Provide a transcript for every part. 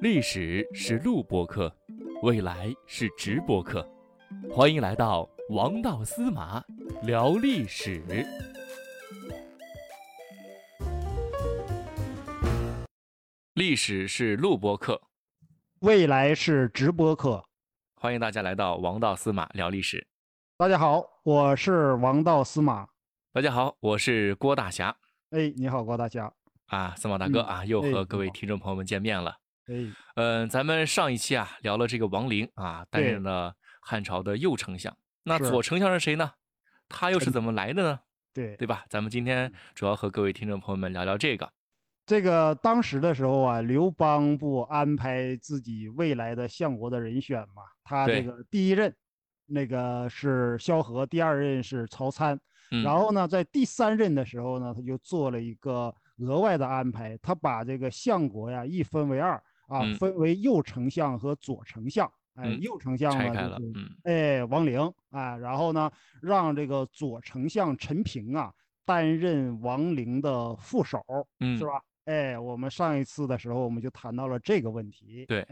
历史是录播课，未来是直播课，欢迎来到王道司马聊历史。历史是录播课，未来是直播课。欢迎大家来到王道司马聊历史。大家好，我是王道司马。大家好，我是郭大侠。哎，你好，郭大侠。啊，司马大哥啊，又和各位听众朋友们见面了。哎，嗯，咱们上一期啊聊了这个王陵啊，担任了汉朝的右丞相。那左丞相是谁呢？他又是怎么来的呢？对，对吧？咱们今天主要和各位听众朋友们聊聊这个。这个当时的时候啊，刘邦不安排自己未来的相国的人选嘛？他这个第一任，那个是萧何，第二任是曹参。然后呢，在第三任的时候呢，他就做了一个额外的安排，他把这个相国呀一分为二啊，分为右丞相和左丞相。哎，右丞相呢就是哎王陵啊，然后呢让这个左丞相陈平啊担任王陵的副手，是吧？哎，我们上一次的时候，我们就谈到了这个问题。对，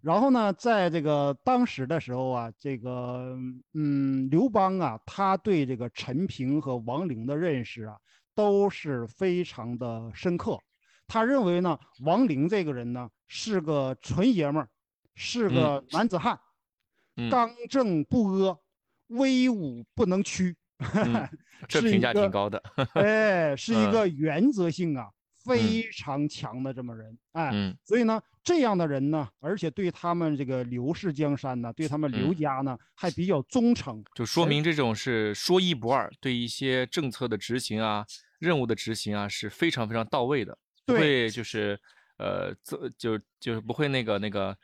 然后呢，在这个当时的时候啊，这个嗯，刘邦啊，他对这个陈平和王陵的认识啊，都是非常的深刻。他认为呢，王陵这个人呢，是个纯爷们儿，是个男子汉，刚正不阿，威武不能屈。这评价挺高的。哎，是一个原则性啊。非常强的这么人，哎，所以呢，这样的人呢，而且对他们这个刘氏江山呢，对他们刘家呢，还比较忠诚，就说明这种是说一不二，对一些政策的执行啊、任务的执行啊，是非常非常到位的，不会就是呃，就就是不会那个那个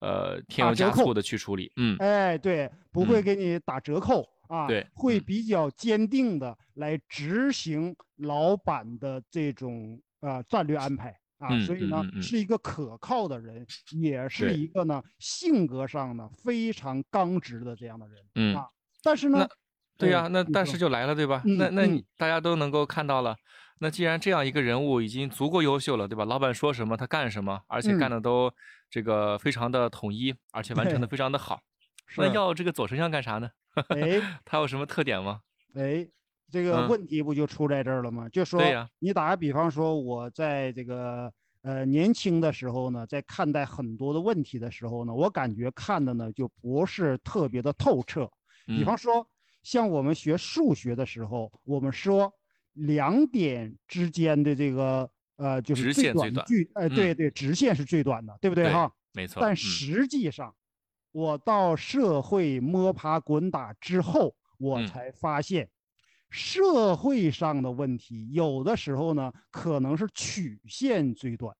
呃添油加醋的去处理，嗯，哎，对，不会给你打折扣。啊，对，会比较坚定的来执行老板的这种啊战略安排啊，所以呢是一个可靠的人，也是一个呢性格上呢非常刚直的这样的人，嗯啊，但是呢，对呀，那但是就来了，对吧？那那你大家都能够看到了，那既然这样一个人物已经足够优秀了，对吧？老板说什么他干什么，而且干的都这个非常的统一，而且完成的非常的好，那要这个左丞相干啥呢？哎，他有什么特点吗？哎，这个问题不就出在这儿了吗？就说你打个比方说，我在这个呃年轻的时候呢，在看待很多的问题的时候呢，我感觉看的呢就不是特别的透彻。比方说，像我们学数学的时候，我们说两点之间的这个呃就是最短距，呃，对对，直线是最短的，对不对哈？没错。但实际上。我到社会摸爬滚打之后，我才发现，社会上的问题有的时候呢，可能是曲线最短。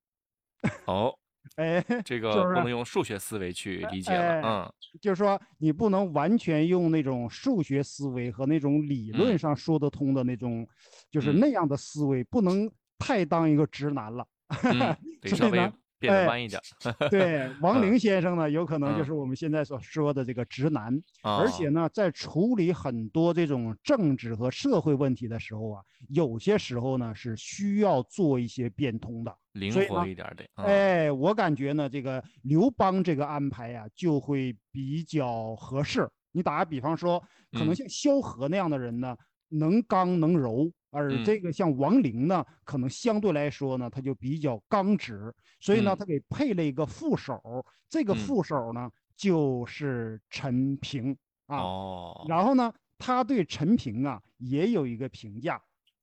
哦，哎，这个不能用数学思维去理解了。嗯，就是说你不能完全用那种数学思维和那种理论上说得通的那种，就是那样的思维，不能太当一个直男了。稍微。变得弯一点，对，王 陵先生呢，有可能就是我们现在所说的这个直男，而且呢，在处理很多这种政治和社会问题的时候啊，有些时候呢是需要做一些变通的，灵活一点的。哎，我感觉呢，这个刘邦这个安排呀，就会比较合适。你打个比方说，可能像萧何那样的人呢，能刚能柔。而这个像王陵呢，可能相对来说呢，他就比较刚直，所以呢，他给配了一个副手，这个副手呢就是陈平啊。哦。然后呢，他对陈平啊也有一个评价，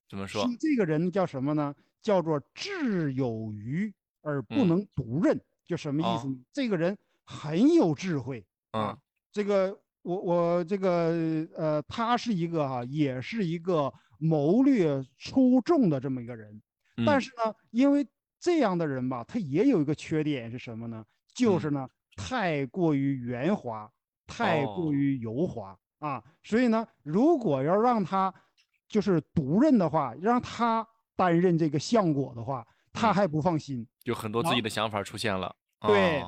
怎么说？这个人叫什么呢？叫做智有余而不能独任，就什么意思？这个人很有智慧啊。这个我我这个呃，他是一个哈，也是一个。谋略出众的这么一个人，但是呢，因为这样的人吧，他也有一个缺点是什么呢？就是呢，太过于圆滑，太过于油滑啊。所以呢，如果要让他就是独任的话，让他担任这个相国的话，他还不放心，有很多自己的想法出现了。对，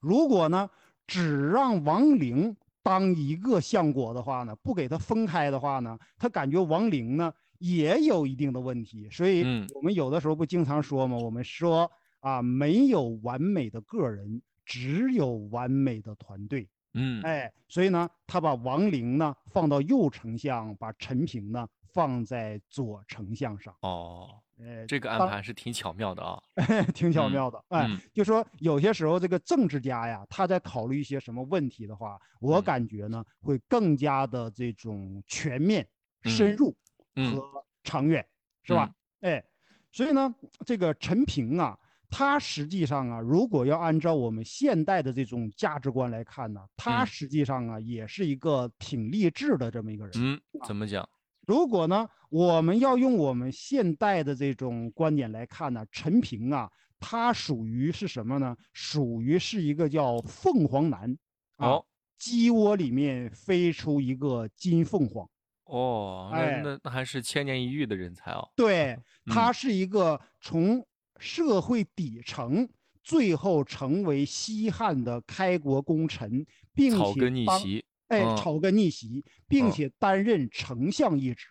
如果呢，只让王陵。当一个相国的话呢，不给他分开的话呢，他感觉王陵呢也有一定的问题。所以，我们有的时候不经常说吗？我们说啊，没有完美的个人，只有完美的团队。嗯，哎，所以呢，他把王陵呢放到右丞相，把陈平呢放在左丞相上。哦，哎，这个安排是挺巧妙的啊，挺巧妙的。哎，就说有些时候这个政治家呀，他在考虑一些什么问题的话，我感觉呢会更加的这种全面、深入和长远，是吧？哎，所以呢，这个陈平啊。他实际上啊，如果要按照我们现代的这种价值观来看呢，他实际上啊也是一个挺励志的这么一个人。嗯，怎么讲？如果呢，我们要用我们现代的这种观点来看呢，陈平啊，他属于是什么呢？属于是一个叫凤凰男，哦，鸡窝里面飞出一个金凤凰。哦，那那那还是千年一遇的人才哦。对，他是一个从。社会底层，最后成为西汉的开国功臣，并且哎，炒个逆袭，并且担任丞相一职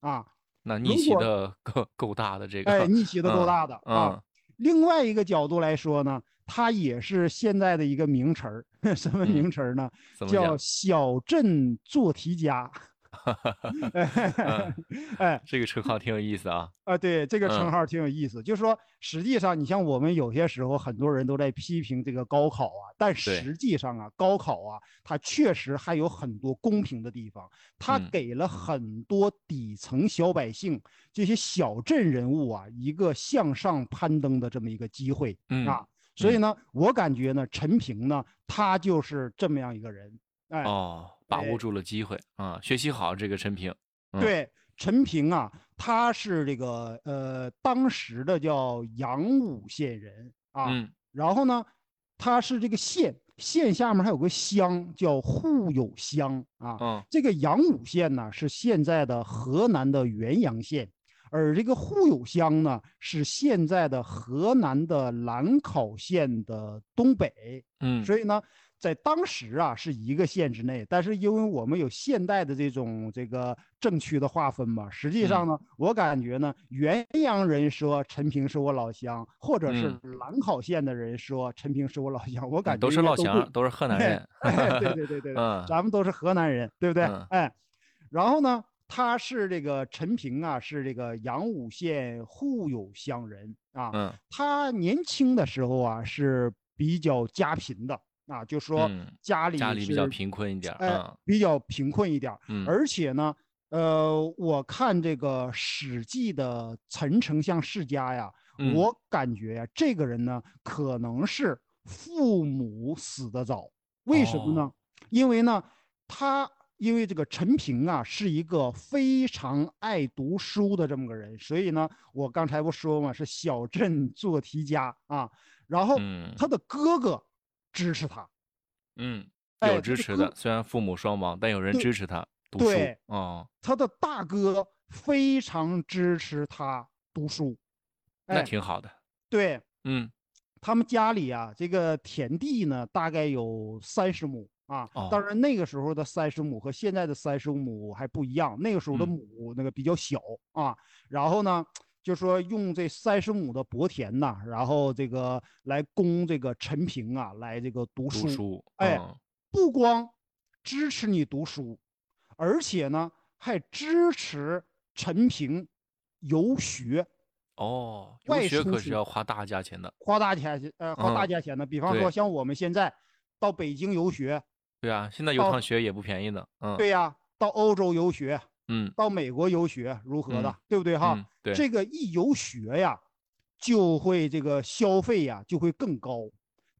啊。那逆袭的够够大的这个，哎，逆袭的够大的啊。另外一个角度来说呢，他也是现在的一个名词儿，什么名词儿呢？叫小镇做题家。哈哈哈哎，这个称号挺有意思啊！啊，对，这个称号挺有意思。就是说，实际上，你像我们有些时候，很多人都在批评这个高考啊，但实际上啊，高考啊，它确实还有很多公平的地方，它给了很多底层小百姓、这些小镇人物啊，一个向上攀登的这么一个机会啊。所以呢，我感觉呢，陈平呢，他就是这么样一个人。哎哦。把握住了机会啊！学习好这个陈平，对陈平啊，他是这个呃当时的叫阳武县人啊，然后呢，他是这个县，县下面还有个乡叫户友乡啊，这个阳武县呢是现在的河南的原阳县，而这个户友乡呢是现在的河南的兰考县的东北，嗯，所以呢。在当时啊，是一个县之内，但是因为我们有现代的这种这个政区的划分嘛，实际上呢，我感觉呢，原阳人说陈平是我老乡，或者是兰考县的人说陈平是我老乡，我感觉都是老乡，都是河南人。对对对对，嗯，咱们都是河南人，对不对？哎，然后呢，他是这个陈平啊，是这个阳武县户友乡人啊，嗯，他年轻的时候啊是比较家贫的。啊，就说家里家里比较贫困一点，哎，比较贫困一点，嗯，而且呢，呃，我看这个《史记》的陈丞相世家呀，我感觉呀，这个人呢，可能是父母死的早，为什么呢？因为呢，他因为这个陈平啊，是一个非常爱读书的这么个人，所以呢，我刚才不说嘛，是小镇做题家啊，然后他的哥哥。支持他，嗯，有支持的。虽然父母双亡，但有人支持他读书。对，哦，他的大哥非常支持他读书，那挺好的。对，嗯，他们家里啊，这个田地呢，大概有三十亩啊。当然，那个时候的三十亩和现在的三十亩还不一样。那个时候的亩那个比较小啊。然后呢？就说用这三十亩的薄田呐，然后这个来供这个陈平啊来这个读书，哎，不光支持你读书，而且呢还支持陈平游学。哦，游学可是要花大价钱的，花大钱呃花大价钱的。比方说像我们现在到北京游学，对啊，现在游趟学也不便宜呢。嗯，对呀，到欧洲游学。嗯，到美国游学如何的，对不对哈？对，这个一游学呀，就会这个消费呀就会更高。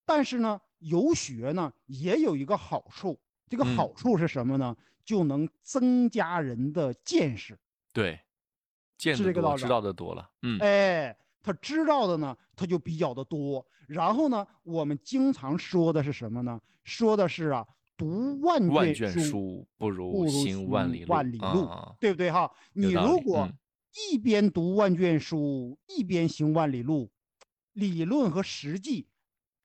但是呢，游学呢也有一个好处，这个好处是什么呢？就能增加人的见识。对，见识这个道理，知道的多了。嗯，哎，他知道的呢，他就比较的多。然后呢，我们经常说的是什么呢？说的是啊。读万卷书不如行万里路，对不对哈？你如果一边读万卷书一边行万里路，理论和实际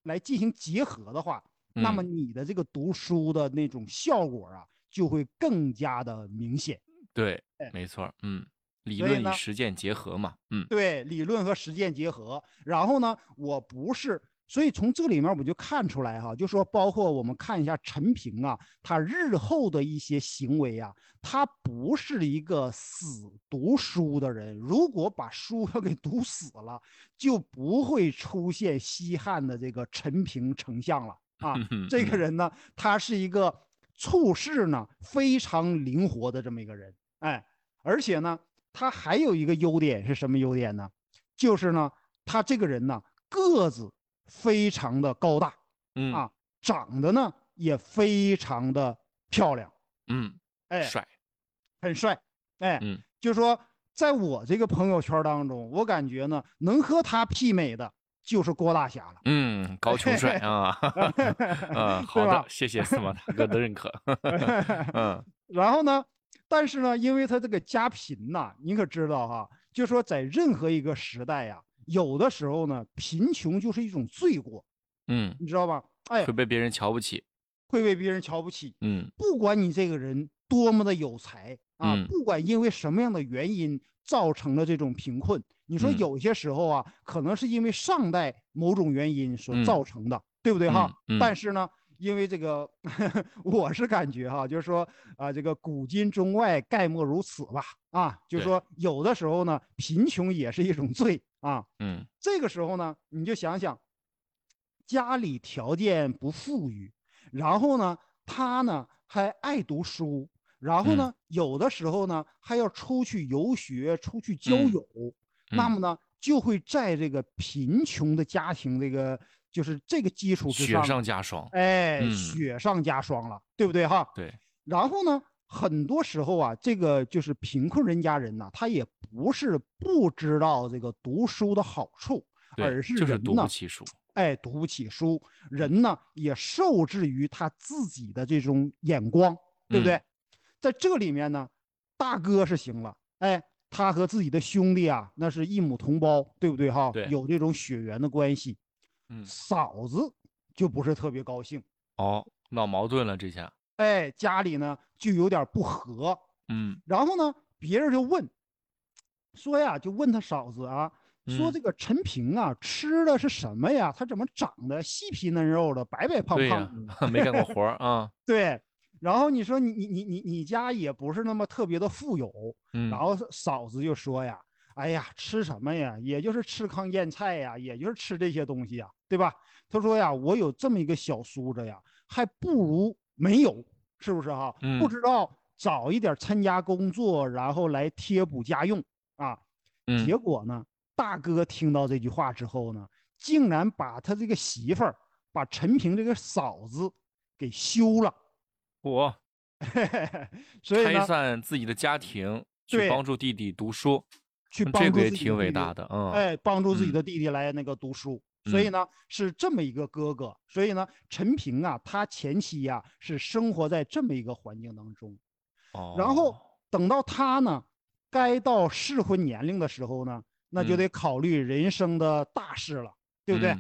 来进行结合的话，那么你的这个读书的那种效果啊，就会更加的明显。对，没错，嗯。理论与实践结合嘛，嗯，对，理论和实践结合。然后呢，我不是，所以从这里面我就看出来哈，就说包括我们看一下陈平啊，他日后的一些行为啊，他不是一个死读书的人。如果把书 要给读死了，就不会出现西汉的这个陈平丞相了 啊。这个人呢，他是一个处事呢非常灵活的这么一个人，哎，而且呢。他还有一个优点是什么优点呢？就是呢，他这个人呢个子非常的高大，嗯啊，长得呢也非常的漂亮，嗯，哎，帅，很帅，哎，嗯，就说在我这个朋友圈当中，我感觉呢能和他媲美的就是郭大侠了，嗯，高穷帅啊，嗯，好的，谢谢司马大哥的认可，嗯，然后呢？但是呢，因为他这个家贫呐，你可知道哈？就说在任何一个时代呀，有的时候呢，贫穷就是一种罪过，嗯，你知道吧？哎，会被别人瞧不起，会被别人瞧不起，嗯，不管你这个人多么的有才啊，不管因为什么样的原因造成了这种贫困，你说有些时候啊，可能是因为上代某种原因所造成的，对不对哈？但是呢。因为这个，我是感觉哈，就是说啊，这个古今中外概莫如此吧，啊，就是说有的时候呢，贫穷也是一种罪啊。嗯，这个时候呢，你就想想，家里条件不富裕，然后呢，他呢还爱读书，然后呢，有的时候呢还要出去游学、出去交友，那么呢，就会在这个贫穷的家庭这个。就是这个基础之上，雪上加霜，哎，雪上加霜了，对不对哈？对。然后呢，很多时候啊，这个就是贫困人家人呢，他也不是不知道这个读书的好处，而是人读不起书，哎，读不起书，人呢也受制于他自己的这种眼光，对不对？在这里面呢，大哥是行了，哎，他和自己的兄弟啊，那是一母同胞，对不对哈？对，有这种血缘的关系。嗯，嫂子就不是特别高兴哦，闹矛盾了这下。哎，家里呢就有点不和。嗯，然后呢，别人就问，说呀，就问他嫂子啊，说这个陈平啊，吃的是什么呀？他怎么长得细皮嫩肉的，白白胖胖的？没干过活 啊。对。然后你说你你你你你家也不是那么特别的富有。嗯。然后嫂子就说呀。哎呀，吃什么呀？也就是吃糠咽菜呀，也就是吃这些东西呀，对吧？他说呀，我有这么一个小叔子呀，还不如没有，是不是哈？不知道早一点参加工作，然后来贴补家用啊。结果呢，大哥听到这句话之后呢，竟然把他这个媳妇儿，把陈平这个嫂子给休了。我，所以拆散自己的家庭，去帮助弟弟读书。去帮助自己挺伟大的，嗯，哎，帮助自己的弟弟来那个读书，所以呢是这么一个哥哥，所以呢陈平啊，他前期呀是生活在这么一个环境当中，哦，然后等到他呢该到适婚年龄的时候呢，那就得考虑人生的大事了，对不对？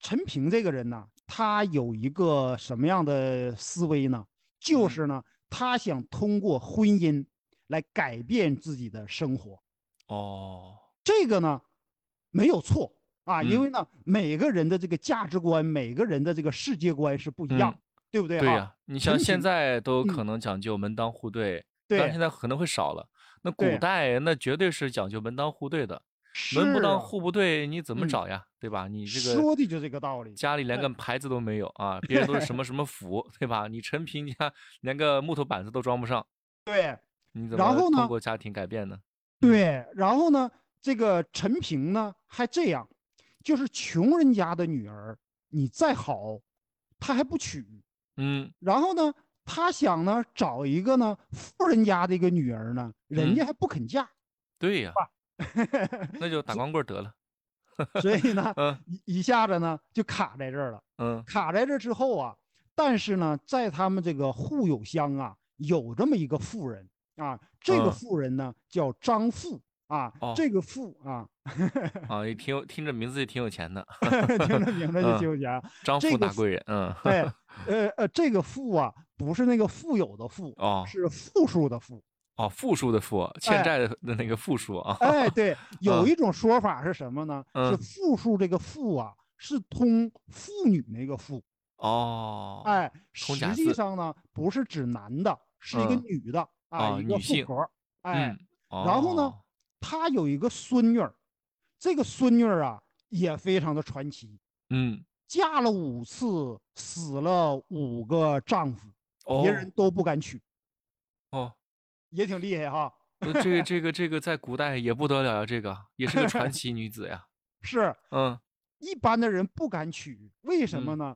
陈平这个人呢，他有一个什么样的思维呢？就是呢，他想通过婚姻来改变自己的生活。哦，这个呢，没有错啊，因为呢，每个人的这个价值观，每个人的这个世界观是不一样，对不对？对呀，你像现在都可能讲究门当户对，但现在可能会少了。那古代那绝对是讲究门当户对的，门不当户不对，你怎么找呀？对吧？你这个说的就这个道理。家里连个 牌子都没有啊，别人都是什么 什么府，对吧？你陈平家连个木头板子都装不上。对，你怎么通过家庭改变呢？对，然后呢，这个陈平呢还这样，就是穷人家的女儿，你再好，他还不娶。嗯，然后呢，他想呢找一个呢富人家的一个女儿呢，人家还不肯嫁。对呀，那就打光棍得了。所以呢，一一下子呢就卡在这儿了。嗯，卡在这之后啊，但是呢，在他们这个户友乡啊，有这么一个富人。啊，这个富人呢叫张富啊，这个富啊，啊，也挺有，听着名字就挺有钱的，听着名字就挺有钱。张富大贵人，嗯，对，呃呃，这个富啊，不是那个富有的富，哦，是负数的富，哦，负数的负，欠债的那个负数啊。哎，对，有一种说法是什么呢？是负数这个负啊，是通妇女那个妇。哦。哎，实际上呢，不是指男的，是一个女的啊，一个妇婆。哎，然后呢，她有一个孙女儿，这个孙女儿啊也非常的传奇。嗯。嫁了五次，死了五个丈夫，别人都不敢娶。哦。也挺厉害哈，这个这个这个在古代也不得了呀，这个也是个传奇女子呀。是，嗯，一般的人不敢娶，为什么呢？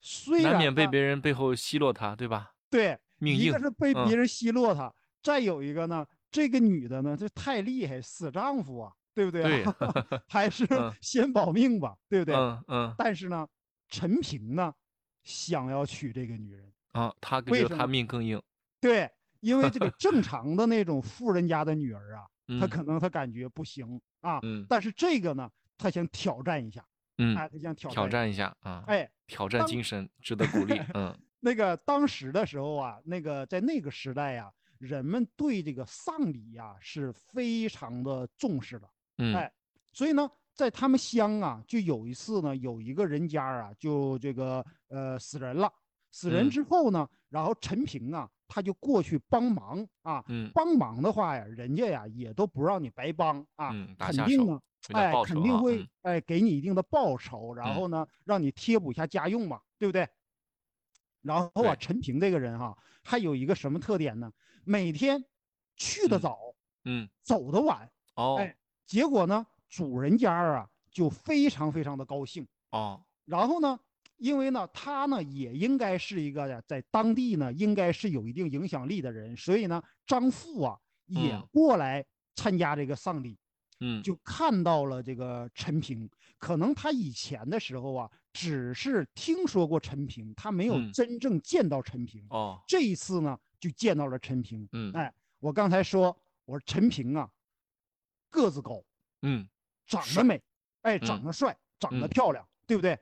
虽然难免被别人背后奚落她，对吧？对，命一个是被别人奚落她，再有一个呢，这个女的呢，这太厉害，死丈夫啊，对不对？对，还是先保命吧，对不对？嗯嗯。但是呢，陈平呢，想要娶这个女人啊，他觉得他命更硬。对。因为这个 正常的那种富人家的女儿啊，她可能她感觉不行啊，但是这个呢，她想挑战一下，嗯，她想挑挑战一下啊，哎，挑战精神值得鼓励，嗯，那个当时的时候啊，那个在那个时代呀，人们对这个丧礼呀是非常的重视的，嗯，哎，所以呢，在他们乡啊，就有一次呢，有一个人家啊，就这个呃死人了，死人之后呢，然后陈平啊。他就过去帮忙啊，帮忙的话呀，人家呀也都不让你白帮啊，嗯肯定呢，哎，肯定会哎给你一定的报酬，然后呢，让你贴补一下家用嘛，对不对？然后啊，陈平这个人哈，还有一个什么特点呢？每天去的早，嗯，走的晚，哦，哎，结果呢，主人家啊就非常非常的高兴，哦，然后呢。因为呢，他呢也应该是一个在当地呢应该是有一定影响力的人，所以呢，张富啊也过来参加这个丧礼，嗯，就看到了这个陈平。可能他以前的时候啊，只是听说过陈平，他没有真正见到陈平。哦，这一次呢，就见到了陈平。嗯，哎，我刚才说，我说陈平啊，个子高，嗯，长得美，哎，长得帅，长得漂亮，对不对？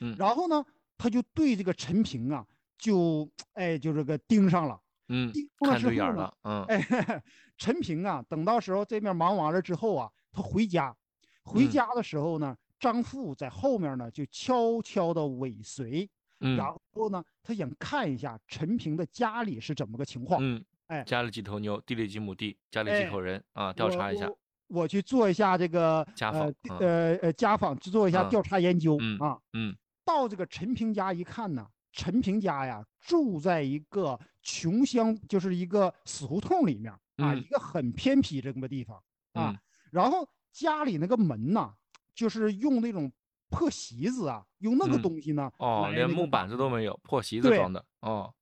嗯，然后呢，他就对这个陈平啊，就哎，就这个盯上了，嗯，看对眼了，嗯，哎，陈平啊，等到时候这面忙完了之后啊，他回家，回家的时候呢，张富在后面呢就悄悄的尾随，嗯，然后呢，他想看一下陈平的家里是怎么个情况，嗯，哎，家里几头牛，地里几亩地，家里几口人啊，调查一下。我去做一下这个家访，呃呃家访，去做一下调查研究啊，嗯。到这个陈平家一看呢，陈平家呀住在一个穷乡，就是一个死胡同里面啊，一个很偏僻这么个地方啊。然后家里那个门呐，就是用那种破席子啊，用那个东西呢，哦，连木板子都没有，破席子装的哦。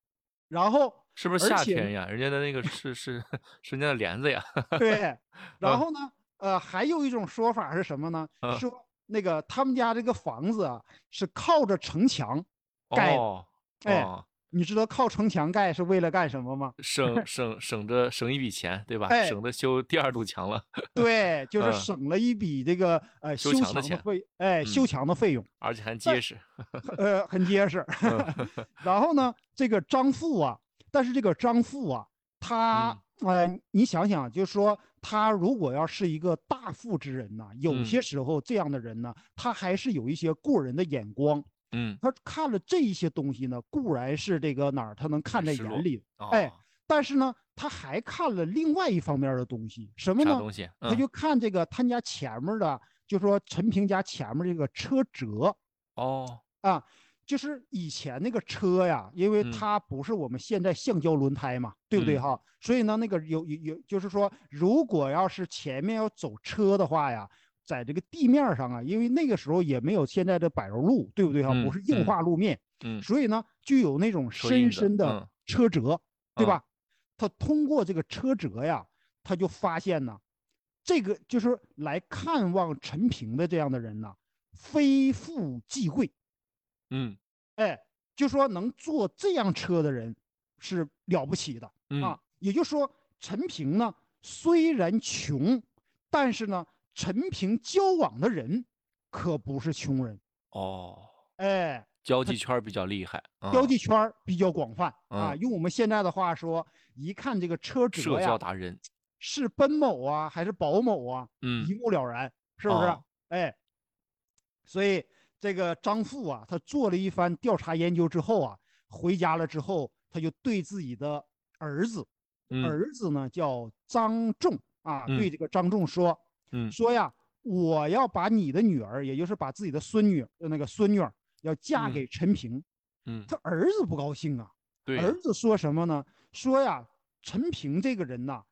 然后是不是夏天呀？人家的那个 是是是人家的帘子呀。对。然后呢，呃，还有一种说法是什么呢？说。那个他们家这个房子啊，是靠着城墙盖的。哎，你知道靠城墙盖是为了干什么吗？省 省省着省一笔钱，对吧？哎省得修第二堵墙了。对，就是省了一笔这个呃修墙的费，哎，修墙的费用，而且还结实。呃，很结实。然后呢，这个张富啊，但是这个张富啊，他呃，你想想，就是说。他如果要是一个大富之人呢，有些时候这样的人呢，他还是有一些过人的眼光。嗯，他看了这一些东西呢，固然是这个哪儿他能看在眼里，哎，但是呢，他还看了另外一方面的东西，什么呢？东西？他就看这个他家前面的，就说陈平家前面这个车辙。哦，啊。就是以前那个车呀，因为它不是我们现在橡胶轮胎嘛，对不对哈？所以呢，那个有有有，就是说，如果要是前面要走车的话呀，在这个地面上啊，因为那个时候也没有现在的柏油路，对不对哈？不是硬化路面，嗯，所以呢，就有那种深深的车辙，对吧？他通过这个车辙呀，他就发现呢，这个就是来看望陈平的这样的人呢，非富即贵。嗯，哎，就说能坐这样车的人是了不起的啊。也就是说，陈平呢虽然穷，但是呢，陈平交往的人可不是穷人。哦。哎，交际圈比较厉害，交际圈比较广泛啊。用我们现在的话说，一看这个车辙呀，社交达人。是奔某啊还是保某啊，嗯，一目了然，是不是？哎，所以这个张富啊，他做了一番调查研究之后啊，回家了之后，他就对自己的儿子，儿子呢叫张仲啊，对这个张仲说，嗯，说呀，我要把你的女儿，也就是把自己的孙女那个孙女。要嫁给陈平，嗯，他儿子不高兴啊。对，儿子说什么呢？说呀，陈平这个人呐，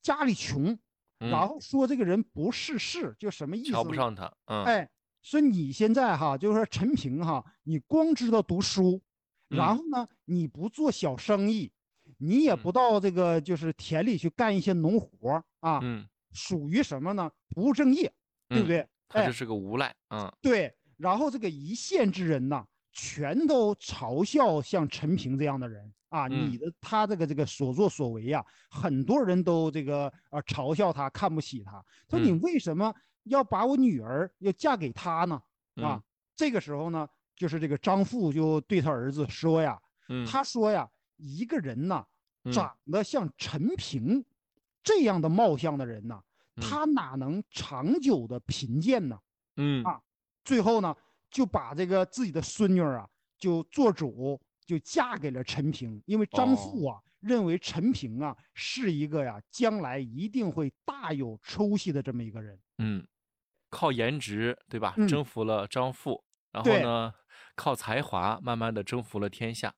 家里穷，然后说这个人不世事，就什么意思？瞧不上他。嗯，哎，说你现在哈，就是说陈平哈，你光知道读书，然后呢，你不做小生意，你也不到这个就是田里去干一些农活啊，嗯，属于什么呢？不务正业，对不对？他就是个无赖。嗯，对。然后这个一线之人呐，全都嘲笑像陈平这样的人啊！你的他这个这个所作所为呀，很多人都这个呃嘲笑他，看不起他。说你为什么要把我女儿要嫁给他呢？啊，这个时候呢，就是这个张富就对他儿子说呀，他说呀，一个人呐，长得像陈平这样的貌相的人呐，他哪能长久的贫贱呢？嗯啊。最后呢，就把这个自己的孙女啊，就做主，就嫁给了陈平。因为张富啊，认为陈平啊是一个呀，将来一定会大有出息的这么一个人。嗯，靠颜值对吧？征服了张富，然后呢，靠才华慢慢的征服了天下。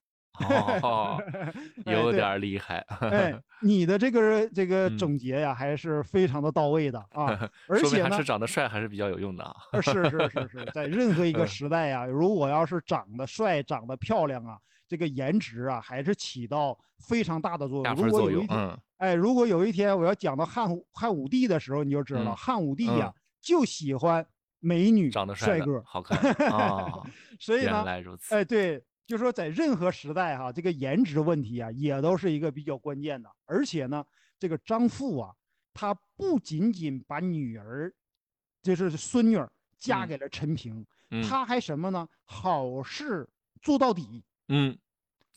哦，有点厉害。哎，你的这个这个总结呀，还是非常的到位的啊。而且呢，是长得帅还是比较有用的啊。是是是是，在任何一个时代呀，如果要是长得帅、长得漂亮啊，这个颜值啊，还是起到非常大的作用。如果有一天，哎，如果有一天我要讲到汉汉武帝的时候，你就知道了，汉武帝呀就喜欢美女、长得帅哥、好看啊。所以呢，原来如此。哎，对。就是说，在任何时代哈，这个颜值问题啊，也都是一个比较关键的。而且呢，这个张富啊，他不仅仅把女儿，就是孙女儿嫁给了陈平，他还什么呢？好事做到底。嗯，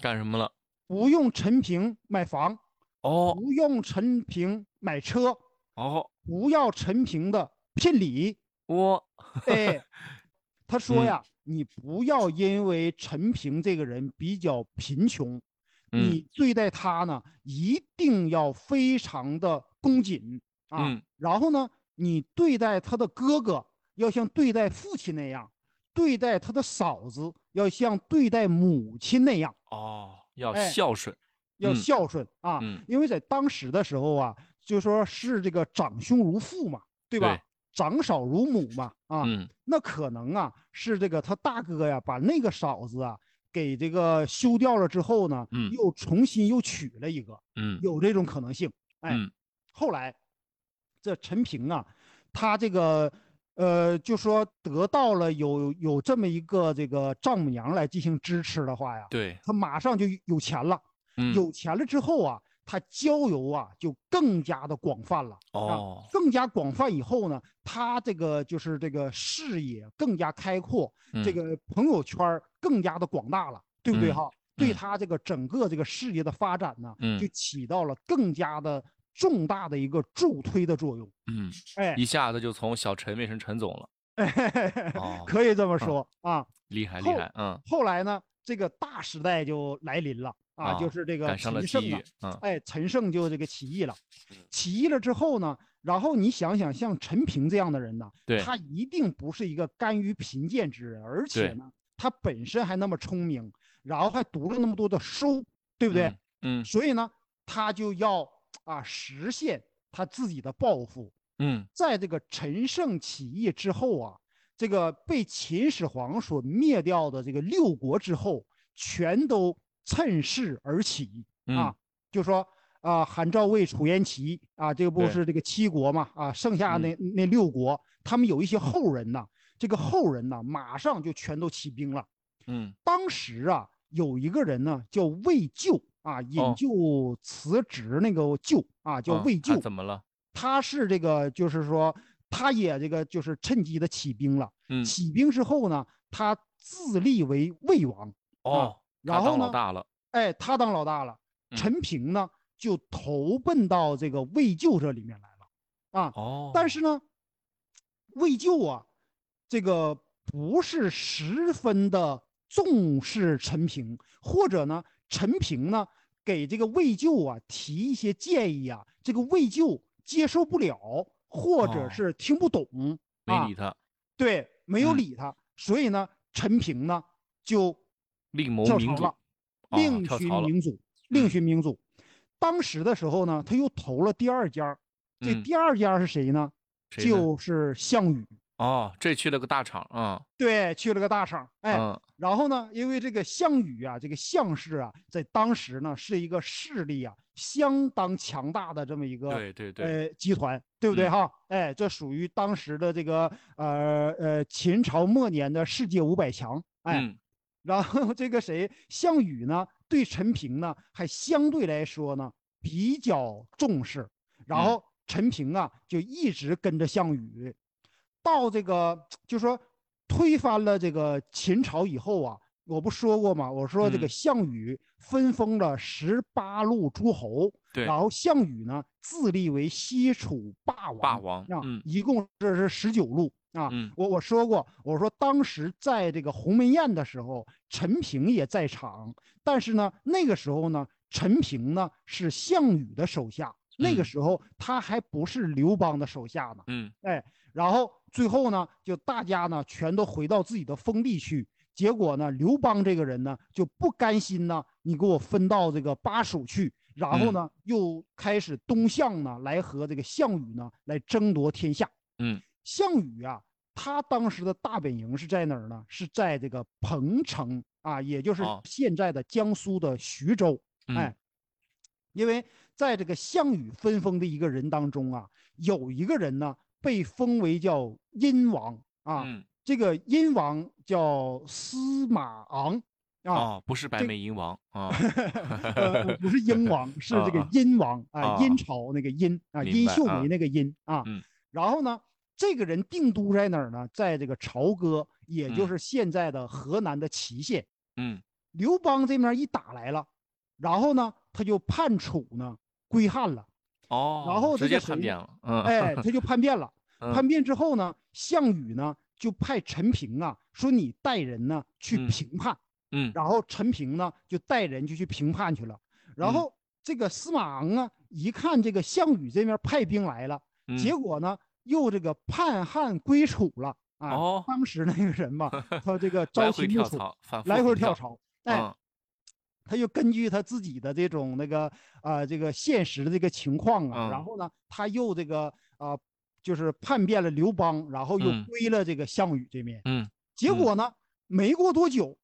干什么了？不用陈平买房，哦，不用陈平买车，哦，不要陈平的聘礼。我，哎，他说呀。你不要因为陈平这个人比较贫穷，你对待他呢一定要非常的恭谨啊。然后呢，你对待他的哥哥要像对待父亲那样，对待他的嫂子要像对待母亲那样。哦，要孝顺，要孝顺啊。因为在当时的时候啊，就说是这个长兄如父嘛，对吧？长嫂如母嘛，啊，那可能啊是这个他大哥呀，把那个嫂子啊给这个休掉了之后呢，又重新又娶了一个，嗯，有这种可能性。哎，后来这陈平啊，他这个呃，就说得到了有有这么一个这个丈母娘来进行支持的话呀，对，他马上就有钱了，有钱了之后啊。他交友啊，就更加的广泛了哦，更加广泛以后呢，他这个就是这个视野更加开阔，这个朋友圈更加的广大了，对不对哈？对他这个整个这个事业的发展呢，就起到了更加的重大的一个助推的作用。嗯，哎，一下子就从小陈变成陈总了，哎可以这么说啊，厉害厉害，嗯。后来呢，这个大时代就来临了。啊，就是这个陈胜啊，哎，陈胜就这个起义了，起义了之后呢，然后你想想，像陈平这样的人呢，他一定不是一个甘于贫贱之人，而且呢，他本身还那么聪明，然后还读了那么多的书，对不对？嗯，所以呢，他就要啊实现他自己的抱负。嗯，在这个陈胜起义之后啊，这个被秦始皇所灭掉的这个六国之后，全都。趁势而起啊，就说啊，韩赵魏楚燕齐啊，这个不是这个七国嘛啊，剩下那那六国，他们有一些后人呐，这个后人呢，马上就全都起兵了。嗯，当时啊，有一个人呢，叫魏咎啊，引咎辞职那个咎啊，叫魏咎。怎么了？他是这个，就是说他也这个就是趁机的起兵了。嗯，起兵之后呢，他自立为魏王。哦，然后呢，老大了。哎，他当老大了。陈平呢，就投奔到这个魏咎这里面来了。啊，哦，但是呢，魏咎啊，这个不是十分的重视陈平，或者呢，陈平呢给这个魏咎啊提一些建议啊，这个魏咎接受不了，或者是听不懂，没理他。对，没有理他，所以呢，陈平呢就另谋明主，另寻明主，另寻明主。当时的时候呢，他又投了第二家，这第二家是谁呢？就是项羽。哦，这去了个大厂啊。对，去了个大厂。哎，然后呢，因为这个项羽啊，这个项氏啊，在当时呢是一个势力啊相当强大的这么一个对对对呃集团，对不对哈？哎，这属于当时的这个呃呃秦朝末年的世界五百强。哎，然后这个谁项羽呢？对陈平呢，还相对来说呢比较重视。然后陈平啊，就一直跟着项羽。到这个，就说推翻了这个秦朝以后啊，我不说过吗？我说这个项羽分封了十八路诸侯，对，然后项羽呢自立为西楚霸王，霸王啊，一共这是十九路啊。嗯，我我说过，我说当时在这个鸿门宴的时候，陈平也在场，但是呢，那个时候呢，陈平呢是项羽的手下，那个时候他还不是刘邦的手下呢。嗯，哎。然后最后呢，就大家呢全都回到自己的封地去。结果呢，刘邦这个人呢就不甘心呢，你给我分到这个巴蜀去。然后呢，又开始东向呢来和这个项羽呢来争夺天下。嗯，项羽啊，他当时的大本营是在哪儿呢？是在这个彭城啊，也就是现在的江苏的徐州。哎，因为在这个项羽分封的一个人当中啊，有一个人呢。被封为叫殷王啊，这个殷王叫司马昂啊，不是白眉鹰王 啊，不是鹰王，是这个殷王啊，殷朝那个殷啊，殷秀梅那个殷啊。然后呢，这个人定都在哪儿呢？在这个朝歌，也就是现在的河南的淇县。嗯，刘邦这面一打来了，然后呢，他就叛楚呢，归汉了。哦，然后直接叛变了，嗯，哎，他就叛变了。叛变之后呢，项羽呢就派陈平啊，说你带人呢去评判，嗯，然后陈平呢就带人就去评判去了。然后这个司马昂啊，一看这个项羽这面派兵来了，结果呢又这个叛汉归楚了啊。哦，当时那个人吧，他这个朝秦暮楚，来回跳槽，哎。他就根据他自己的这种那个啊，这个现实的这个情况啊，然后呢，他又这个啊，就是叛变了刘邦，然后又归了这个项羽这边。嗯，结果呢，没过多久，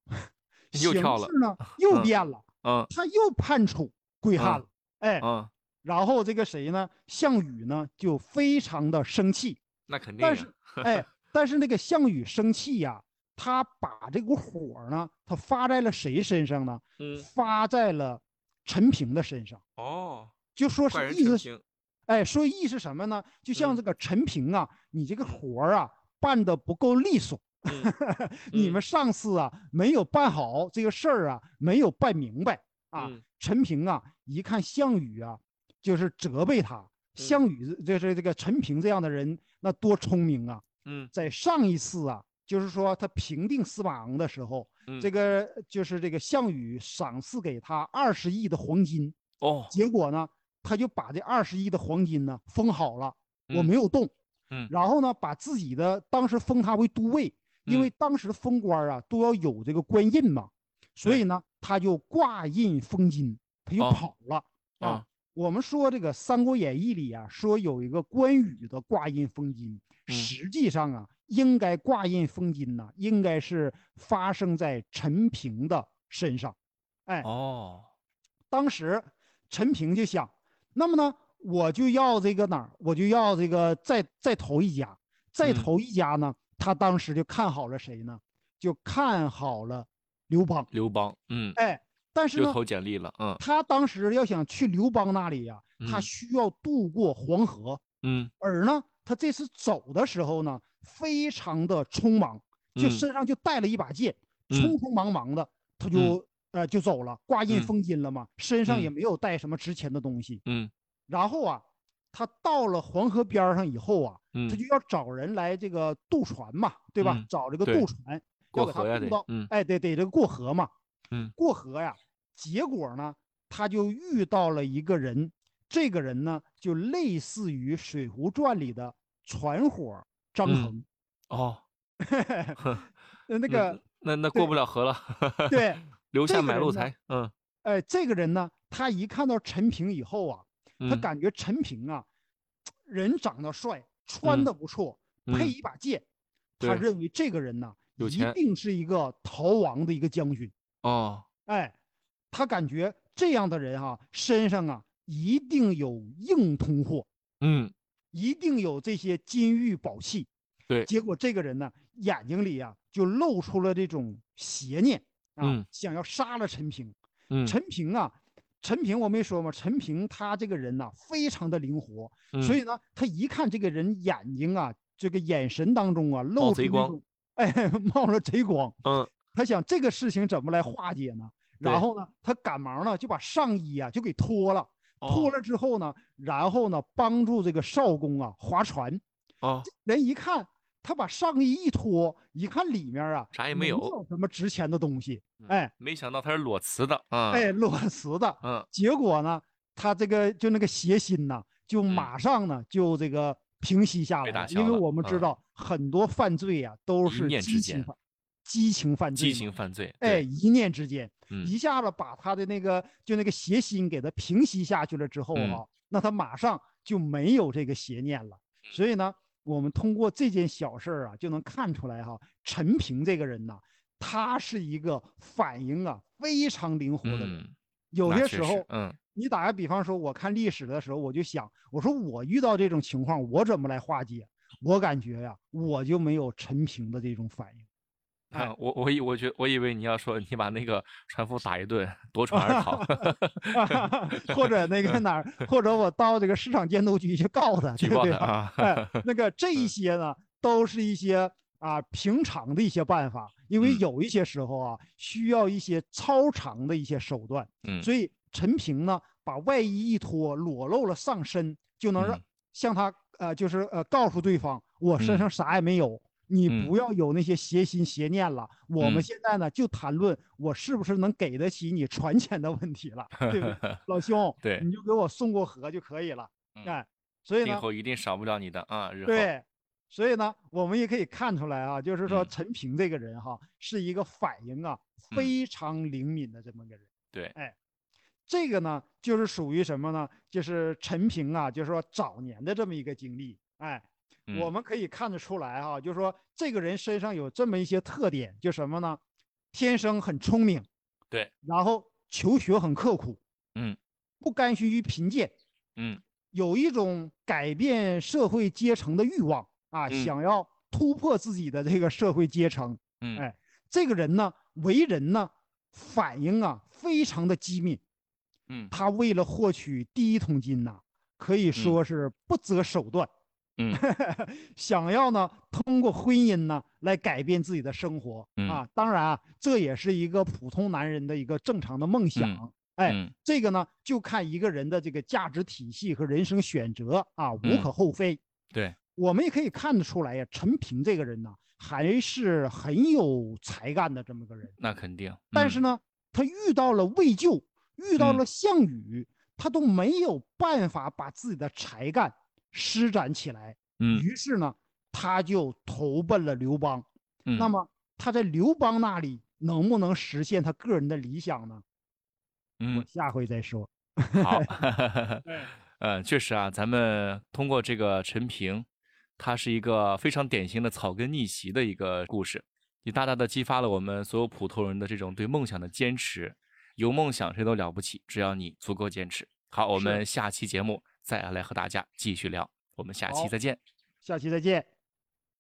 形势呢又变了。嗯，他又叛楚归汉了。哎，嗯，然后这个谁呢？项羽呢就非常的生气。那肯定。但是，哎，但是那个项羽生气呀。他把这股火呢，他发在了谁身上呢？嗯，发在了陈平的身上。哦，就说是意思，哎，说意思什么呢？就像这个陈平啊，你这个活儿啊办的不够利索，你们上司啊没有办好这个事儿啊，没有办明白啊。陈平啊，一看项羽啊，就是责备他。项羽就是这个陈平这样的人，那多聪明啊。嗯，在上一次啊。就是说，他平定司马昂的时候，这个就是这个项羽赏赐给他二十亿的黄金哦。结果呢，他就把这二十亿的黄金呢封好了，我没有动。嗯。然后呢，把自己的当时封他为都尉，因为当时封官啊都要有这个官印嘛，所以呢，他就挂印封金，他就跑了啊。我们说这个《三国演义》里啊，说有一个关羽的挂印封金，实际上啊。应该挂印封金呢，应该是发生在陈平的身上，哎哦，当时陈平就想，那么呢，我就要这个哪儿，我就要这个再再投一家，再投一家呢，他当时就看好了谁呢？就看好了刘邦。刘邦，嗯，哎，但是呢，投简历了，嗯，他当时要想去刘邦那里呀，他需要渡过黄河，嗯，而呢。他这次走的时候呢，非常的匆忙，就身上就带了一把剑，匆匆忙忙的，他就呃就走了，挂印封金了嘛，身上也没有带什么值钱的东西。嗯，然后啊，他到了黄河边上以后啊，他就要找人来这个渡船嘛，对吧？找这个渡船，要给他渡到，哎，得得这个过河嘛。嗯，过河呀，结果呢，他就遇到了一个人。这个人呢，就类似于《水浒传》里的船伙张衡。哦，那个 那那过不了河了。对，留下买路财。嗯，哎，这个人呢，他一看到陈平以后啊，他感觉陈平啊，人长得帅，穿的不错，配一把剑，他认为这个人呢，一定是一个逃亡的一个将军。哦，哎，他感觉这样的人哈，身上啊。一定有硬通货，嗯，一定有这些金玉宝器，对。结果这个人呢，眼睛里啊就露出了这种邪念啊，想要杀了陈平。嗯，陈平啊，陈平我没说吗？陈平他这个人呢，非常的灵活，所以呢，他一看这个人眼睛啊，这个眼神当中啊，露出光，哎，冒了贼光。嗯，他想这个事情怎么来化解呢？然后呢，他赶忙呢就把上衣啊就给脱了。脱了之后呢，然后呢，帮助这个少公啊划船。啊，人一看，他把上衣一脱，一看里面啊，啥也没有，没有什么值钱的东西。哎，没想到他是裸辞的啊！哎，裸辞的。嗯，结果呢，他这个就那个邪心呐，就马上呢就这个平息下来了。因为我们知道很多犯罪呀都是激情犯，激情犯罪。激情犯罪。哎，一念之间。一下子把他的那个就那个邪心给他平息下去了之后啊，那他马上就没有这个邪念了。所以呢，我们通过这件小事儿啊，就能看出来哈，陈平这个人呢，他是一个反应啊非常灵活的人。有些时候，嗯，你打个比方说，我看历史的时候，我就想，我说我遇到这种情况，我怎么来化解？我感觉呀，我就没有陈平的这种反应。啊，我我以我觉我以为你要说你把那个船夫打一顿，夺船而逃 或者那个哪儿，或者我到这个市场监督局去告他，举报他啊。哎，那个这一些呢，都是一些啊平常的一些办法，因为有一些时候啊，需要一些超常的一些手段。嗯，所以陈平呢，把外衣一脱，裸露了上身，就能让向他呃，就是呃，告诉对方我身上啥也没有。你不要有那些邪心邪念了。我们现在呢，就谈论我是不是能给得起你船钱的问题了，对不对，老兄？对，你就给我送过河就可以了。哎，所以呢，今后一定少不了你的啊。日后对，所以呢，我们也可以看出来啊，就是说陈平这个人哈，是一个反应啊非常灵敏的这么个人。对，哎，这个呢，就是属于什么呢？就是陈平啊，就是说早年的这么一个经历，哎。我们可以看得出来哈，就是说这个人身上有这么一些特点，就什么呢？天生很聪明，对，然后求学很刻苦，嗯，不甘心于贫贱，嗯，有一种改变社会阶层的欲望啊，想要突破自己的这个社会阶层，嗯，哎，这个人呢，为人呢，反应啊非常的机敏，嗯，他为了获取第一桶金呐，可以说是不择手段。嗯，想要呢通过婚姻呢来改变自己的生活啊，当然啊，这也是一个普通男人的一个正常的梦想。哎，这个呢就看一个人的这个价值体系和人生选择啊，无可厚非。对，我们也可以看得出来呀，陈平这个人呢还是很有才干的这么个人。那肯定。但是呢，他遇到了魏咎，遇到了项羽，他都没有办法把自己的才干。施展起来，嗯，于是呢，他就投奔了刘邦。嗯，那么他在刘邦那里能不能实现他个人的理想呢？嗯，我下回再说。好，嗯，确实啊，咱们通过这个陈平，他是一个非常典型的草根逆袭的一个故事，也大大的激发了我们所有普通人的这种对梦想的坚持。有梦想谁都了不起，只要你足够坚持。好，我们下期节目。再来和大家继续聊，我们下期再见。下期再见。